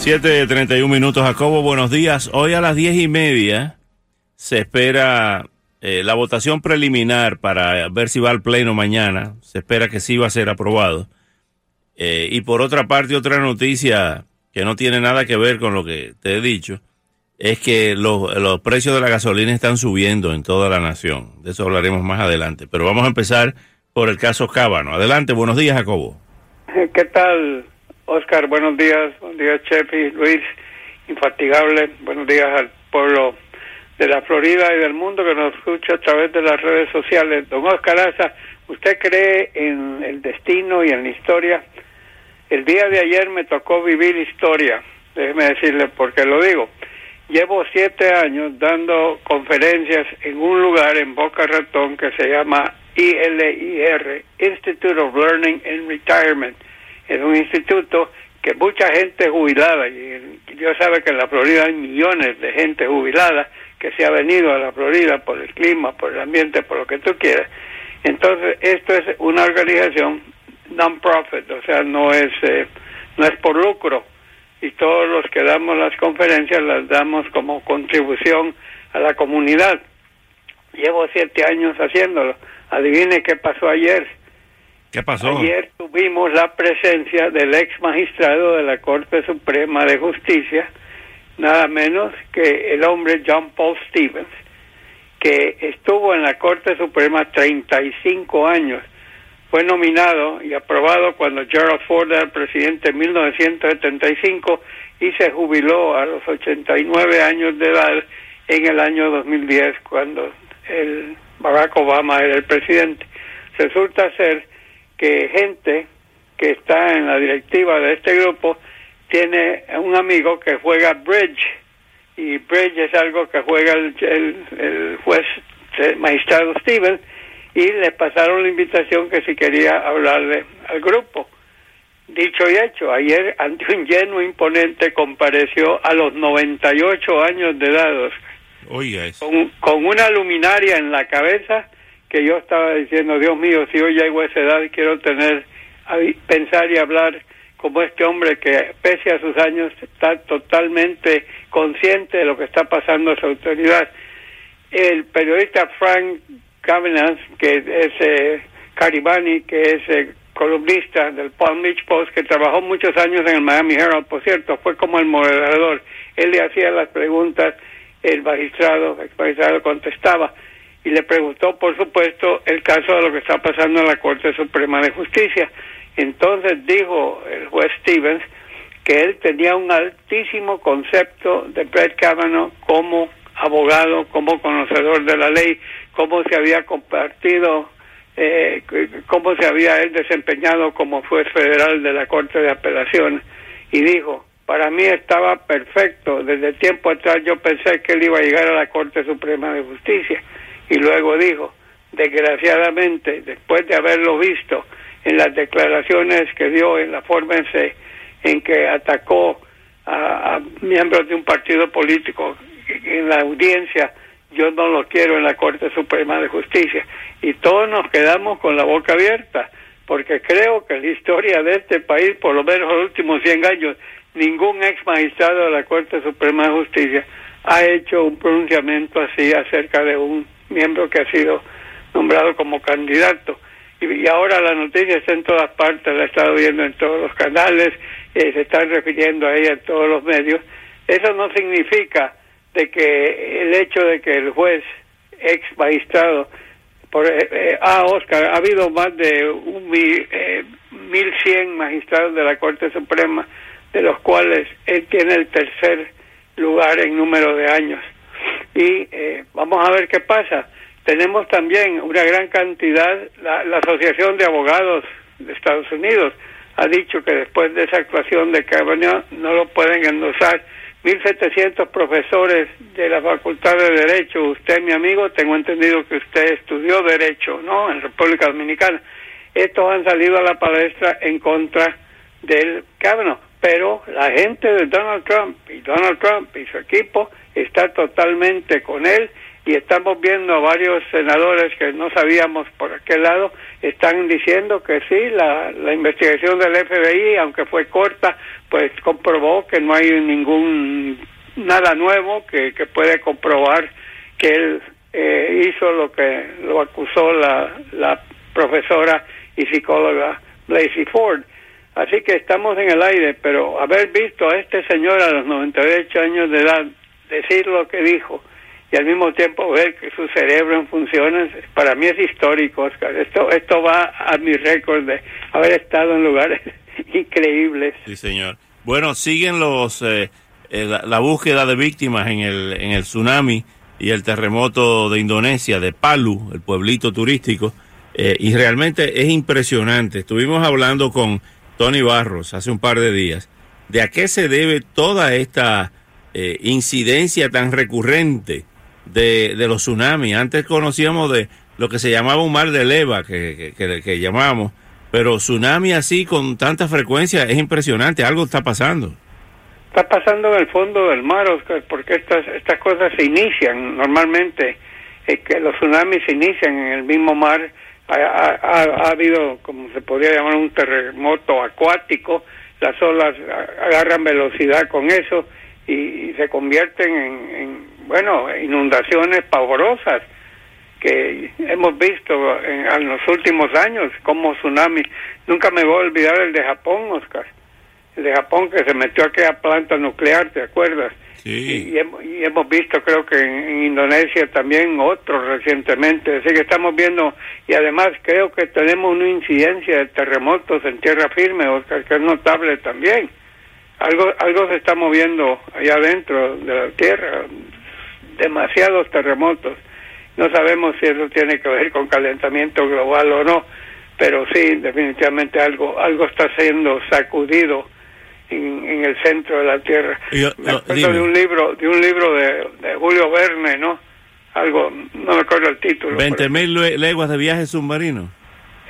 7.31 minutos, Jacobo, buenos días. Hoy a las diez y media se espera eh, la votación preliminar para ver si va al pleno mañana. Se espera que sí va a ser aprobado. Eh, y por otra parte, otra noticia que no tiene nada que ver con lo que te he dicho, es que los, los precios de la gasolina están subiendo en toda la nación. De eso hablaremos más adelante. Pero vamos a empezar por el caso Cábano. Adelante, buenos días, Jacobo. ¿Qué tal, Oscar, buenos días, buenos días, Chefi, Luis, infatigable, buenos días al pueblo de la Florida y del mundo que nos escucha a través de las redes sociales. Don Oscar Aza, ¿usted cree en el destino y en la historia? El día de ayer me tocó vivir historia, déjeme decirle por qué lo digo. Llevo siete años dando conferencias en un lugar en Boca Ratón que se llama ILIR, Institute of Learning and Retirement es un instituto que mucha gente jubilada, y Dios sabe que en la Florida hay millones de gente jubilada que se ha venido a la Florida por el clima, por el ambiente, por lo que tú quieras. Entonces, esto es una organización non-profit, o sea, no es, eh, no es por lucro. Y todos los que damos las conferencias las damos como contribución a la comunidad. Llevo siete años haciéndolo. Adivine qué pasó ayer ¿Qué pasó? Ayer tuvimos la presencia del ex magistrado de la Corte Suprema de Justicia, nada menos que el hombre John Paul Stevens, que estuvo en la Corte Suprema 35 años. Fue nominado y aprobado cuando Gerald Ford era presidente en 1975 y se jubiló a los 89 años de edad en el año 2010 cuando el Barack Obama era el presidente. Resulta ser que gente que está en la directiva de este grupo tiene un amigo que juega bridge y bridge es algo que juega el, el, juez el magistrado Stevens y le pasaron la invitación que si quería hablarle al grupo. Dicho y hecho, ayer ante un lleno imponente compareció a los 98 años de edad, Con, con una luminaria en la cabeza que yo estaba diciendo, Dios mío, si hoy llego a esa edad quiero tener, pensar y hablar como este hombre que pese a sus años está totalmente consciente de lo que está pasando a su autoridad. El periodista Frank Cavanagh, que es eh, Caribani, que es eh, columnista del Palm Beach Post, que trabajó muchos años en el Miami Herald, por cierto, fue como el moderador. Él le hacía las preguntas, el magistrado, el magistrado contestaba y le preguntó, por supuesto, el caso de lo que está pasando en la Corte Suprema de Justicia. Entonces dijo el juez Stevens que él tenía un altísimo concepto de Brett Kavanaugh como abogado, como conocedor de la ley, cómo se había compartido, eh, cómo se había él desempeñado como juez federal de la Corte de Apelaciones. Y dijo, para mí estaba perfecto, desde tiempo atrás yo pensé que él iba a llegar a la Corte Suprema de Justicia y luego dijo, desgraciadamente, después de haberlo visto en las declaraciones que dio, en la forma en, que atacó a, miembros de un partido político en la audiencia, yo no lo quiero en la Corte Suprema de Justicia. Y todos nos quedamos con la boca abierta, porque creo que la historia de este país, por lo menos los últimos 100 años, ningún ex magistrado de la Corte Suprema de Justicia ha hecho un pronunciamiento así acerca de un miembro que ha sido nombrado como candidato. Y, ahora la noticia está en todas partes, la he estado viendo en todos los canales, eh, se están refiriendo a ella en todos los medios. Eso no significa de que el hecho de que el juez ex magistrado por eh, eh ah Oscar ha habido más de un eh, mil cien magistrados de la Corte Suprema de los cuales él tiene el tercer lugar en número de años y eh, vamos a ver qué pasa. Tenemos también una gran cantidad, la, Asociación de Abogados de Estados Unidos ha dicho que después de esa actuación de Kavanaugh no lo pueden endosar 1.700 profesores de la Facultad de Derecho. Usted, mi amigo, tengo entendido que usted estudió Derecho, ¿no? En República Dominicana. Estos han salido a la palestra en contra del Kavanaugh. Pero la gente de Donald Trump y Donald Trump y su equipo está totalmente con él y estamos viendo a varios senadores que no sabíamos por qué lado están diciendo que sí, la, la investigación del FBI, aunque fue corta, pues comprobó que no hay ningún nada nuevo que, que puede comprobar que él eh, hizo lo que lo acusó la, la profesora y psicóloga Blasey Ford. Así que estamos en el aire, pero haber visto a este señor a los 98 años de edad decir lo que dijo y al mismo tiempo ver que su cerebro en funciones, para mí es histórico, Oscar. Esto, esto va a mi récord de haber estado en lugares increíbles. Sí, señor. Bueno, siguen los eh, eh, la, búsqueda de víctimas en el, en el tsunami y el terremoto de Indonesia, de Palu, el pueblito turístico, eh, y realmente es impresionante. Estuvimos hablando con Tony Barros hace un par de días de a qué se debe toda esta incidencia tan recurrente de, de los tsunamis. Antes conocíamos de lo que se llamaba un mar de leva, que, que, que, llamamos, pero tsunami así con tanta frecuencia es impresionante, algo está pasando. Está pasando en el fondo del mar, Oscar, porque estas, estas cosas se inician normalmente, es que los tsunamis se inician en el mismo mar. Ha, ha, ha, habido, como se podría llamar, un terremoto acuático, las olas agarran velocidad con eso y, y se convierten en, en bueno, inundaciones pavorosas que hemos visto en, los últimos años, como tsunami. Nunca me voy a olvidar el de Japón, Oscar. El de Japón que se metió a aquella planta nuclear, ¿te acuerdas? Sí. Y, hemos, visto, creo que en, Indonesia también otros recientemente. Así que estamos viendo, y además creo que tenemos una incidencia de terremotos en tierra firme, Oscar, que es notable también. Algo, algo se está moviendo allá adentro de la tierra, demasiados terremotos. No sabemos si eso tiene que ver con calentamiento global o no, pero sí, definitivamente algo algo está siendo sacudido en, el centro de la Tierra. me acuerdo de un libro, de un libro de, Julio Verne, ¿no? Algo, no me acuerdo el título. 20 mil leguas de viaje submarino.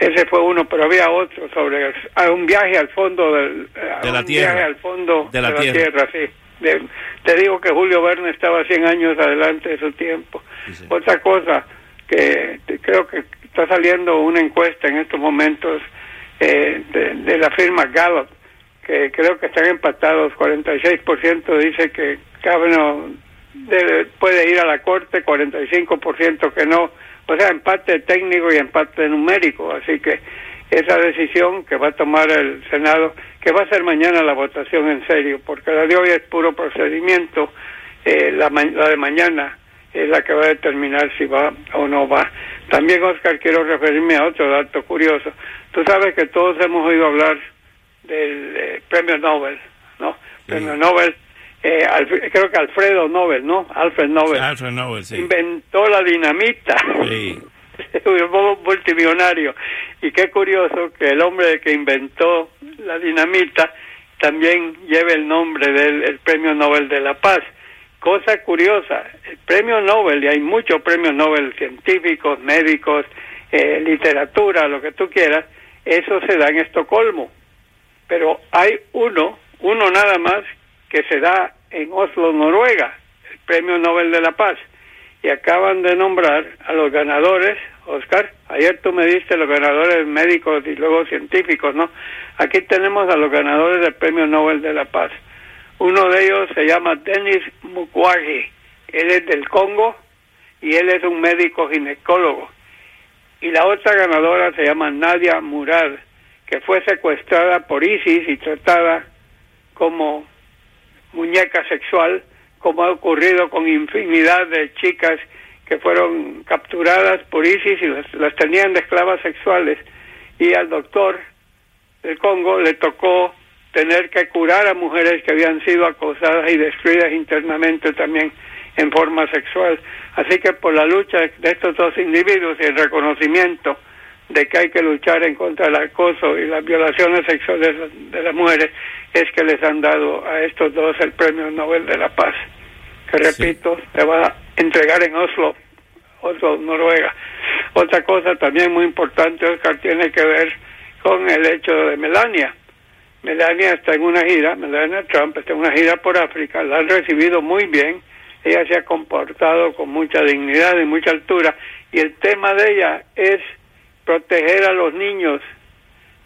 Ese fue uno, pero había otro sobre un viaje al fondo del, de la tierra. Viaje al fondo de la, tierra. sí te digo que Julio Verne estaba 100 años adelante de su tiempo. Otra cosa que creo que está saliendo una encuesta en estos momentos eh, de, la firma Gallup, que creo que están empatados, 46% dice que Kavanaugh debe, puede ir a la corte, 45% que no, o sea, empate técnico y empate numérico, así que esa decisión que va a tomar el Senado, que va a ser mañana la votación en serio, porque la de hoy es puro procedimiento, eh, la, la de mañana es la que va a determinar si va o no va. También, Oscar, quiero referirme a otro dato curioso. Tú sabes que todos hemos oído hablar del eh, premio Nobel, ¿no? Premio Nobel, eh, creo que Alfredo Nobel, ¿no? Alfred Nobel. Alfred Nobel, sí. Inventó la dinamita. Sí. un multimillonario. Y qué curioso que el hombre que inventó la dinamita también lleve el nombre del Premio Nobel de la Paz. Cosa curiosa, el Premio Nobel, y hay muchos premios Nobel científicos, médicos, eh, literatura, lo que tú quieras, eso se da en Estocolmo. Pero hay uno, uno nada más, que se da en Oslo, Noruega, el Premio Nobel de la Paz y acaban de nombrar a los ganadores, Oscar, ayer tú me diste los ganadores médicos y luego científicos, ¿no? Aquí tenemos a los ganadores del Premio Nobel de la Paz. Uno de ellos se llama Denis Mukwege, él es del Congo y él es un médico ginecólogo. Y la otra ganadora se llama Nadia Murad, que fue secuestrada por ISIS y tratada como muñeca sexual como ha ocurrido con infinidad de chicas que fueron capturadas por ISIS y las, tenían de esclavas sexuales. Y al doctor del Congo le tocó tener que curar a mujeres que habían sido acosadas y destruidas internamente también en forma sexual. Así que por la lucha de estos dos individuos y el reconocimiento de que hay que luchar en contra del acoso y las violaciones sexuales de las mujeres es que les han dado a estos dos el Premio Nobel de la Paz, que repito, se va a entregar en Oslo, Oslo, Noruega. Otra cosa también muy importante, Oscar, tiene que ver con el hecho de Melania. Melania está en una gira, Melania Trump está en una gira por África, la han recibido muy bien, ella se ha comportado con mucha dignidad y mucha altura, y el tema de ella es proteger a los niños,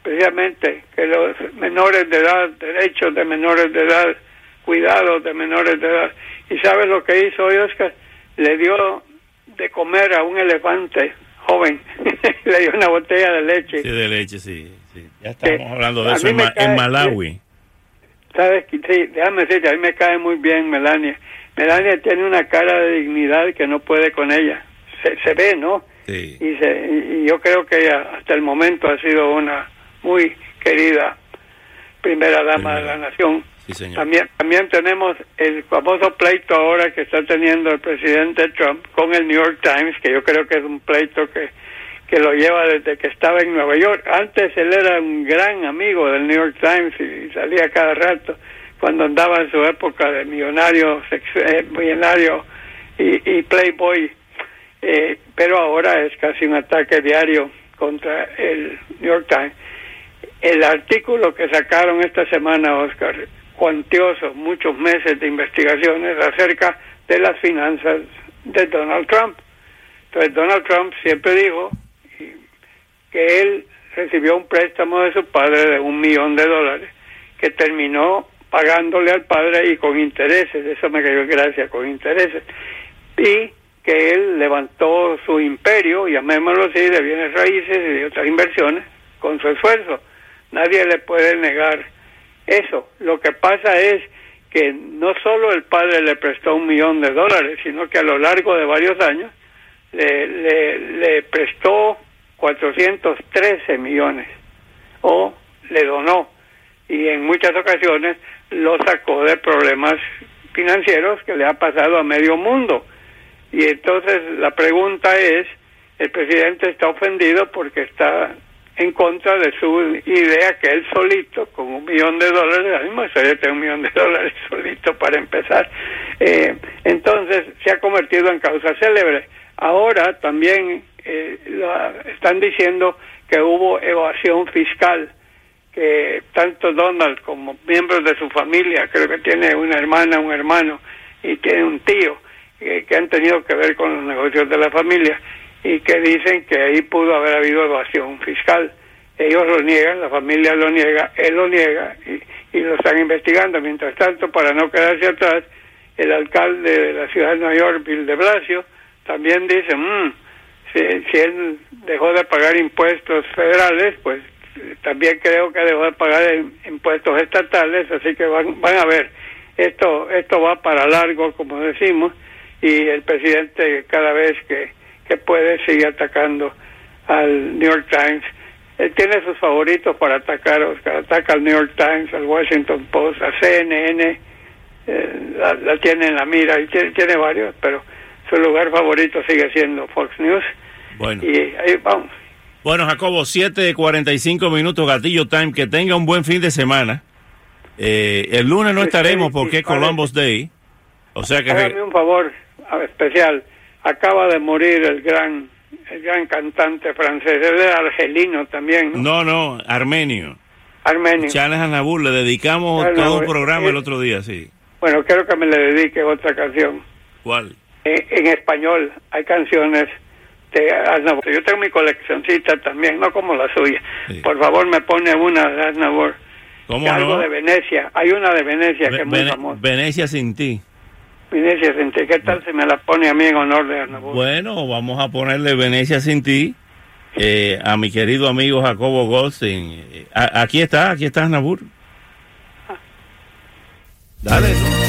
precisamente que los menores de edad, derechos de menores de edad, cuidados de menores de edad. ¿Y sabes lo que hizo hoy, Oscar? Le dio de comer a un elefante joven, le dio una botella de leche. Sí, de leche, sí. Ya estamos hablando de eso en, Malawi. ¿Sabes? Sí, déjame decirte, a mí me cae muy bien Melania. Melania tiene una cara de dignidad que no puede con ella. Se, se ve, ¿no? Y, y yo creo que ella hasta el momento ha sido una muy querida primera dama de la nación. También, también tenemos el famoso pleito ahora que está teniendo el presidente Trump con el New York Times, que yo creo que es un pleito que, que lo lleva desde que estaba en Nueva York. Antes él era un gran amigo del New York Times y salía cada rato cuando andaba en su época de millonario, eh, millonario y, y playboy eh, pero ahora es casi un ataque diario contra el New York Times. El artículo que sacaron esta semana, Oscar, cuantioso, muchos meses de investigaciones acerca de las finanzas de Donald Trump. Entonces Donald Trump siempre dijo que él recibió un préstamo de su padre de un millón de dólares, que terminó pagándole al padre y con intereses, eso me cayó gracia, con intereses. Y que él levantó su imperio, llamémoslo así, de bienes raíces y de otras inversiones con su esfuerzo. Nadie le puede negar eso. Lo que pasa es que no solo el padre le prestó un millón de dólares, sino que a lo largo de varios años le, le, le prestó 413 millones o le donó y en muchas ocasiones lo sacó de problemas financieros que le ha pasado a medio mundo y entonces la pregunta es, el presidente está ofendido porque está en contra de su idea que él solito, con un millón de dólares, la misma historia un millón de dólares solito para empezar, eh, entonces se ha convertido en causa célebre. Ahora también eh, están diciendo que hubo evasión fiscal, que tanto Donald como miembros de su familia, creo que tiene una hermana, un hermano y tiene un tío, que, han tenido que ver con los negocios de la familia y que dicen que ahí pudo haber habido evasión fiscal. Ellos lo niegan, la familia lo niega, él lo niega y, lo están investigando. Mientras tanto, para no quedarse atrás, el alcalde de la ciudad de Nueva York, Bill de Blasio, también dice, mmm, si, si, él dejó de pagar impuestos federales, pues también creo que dejó de pagar impuestos estatales, así que van, van a ver, esto, esto va para largo, como decimos, y el presidente cada vez que, que puede sigue atacando al New York Times. Él tiene sus favoritos para atacar, Oscar, ataca al New York Times, al Washington Post, a CNN, eh, la, tiene en la mira, y tiene, varios, pero su lugar favorito sigue siendo Fox News. Bueno. Y ahí vamos. Bueno, Jacobo, 7.45 minutos, Gatillo Time, que tenga un buen fin de semana. Eh, el lunes no estaremos porque es Columbus Day. O sea que... Hágame un favor, especial. Acaba de morir el gran, el gran cantante francés, él era argelino también. No, no, armenio. Armenio. Charles Anabur, le dedicamos todo un programa el otro día, sí. Bueno, quiero que me le dedique otra canción. ¿Cuál? En, español hay canciones de Aznavour. Yo tengo mi coleccioncita también, no como la suya. Por favor, me pone una de Aznavour. ¿Cómo Algo de Venecia. Hay una de Venecia que es muy famosa. Venecia sin ti. Venecia sin ti, ¿qué tal si me la pone a mí en honor de Arnabur? Bueno, vamos a ponerle Venecia sin ti eh, a mi querido amigo Jacobo Goldstein. aquí está, aquí está Arnabur. Dale.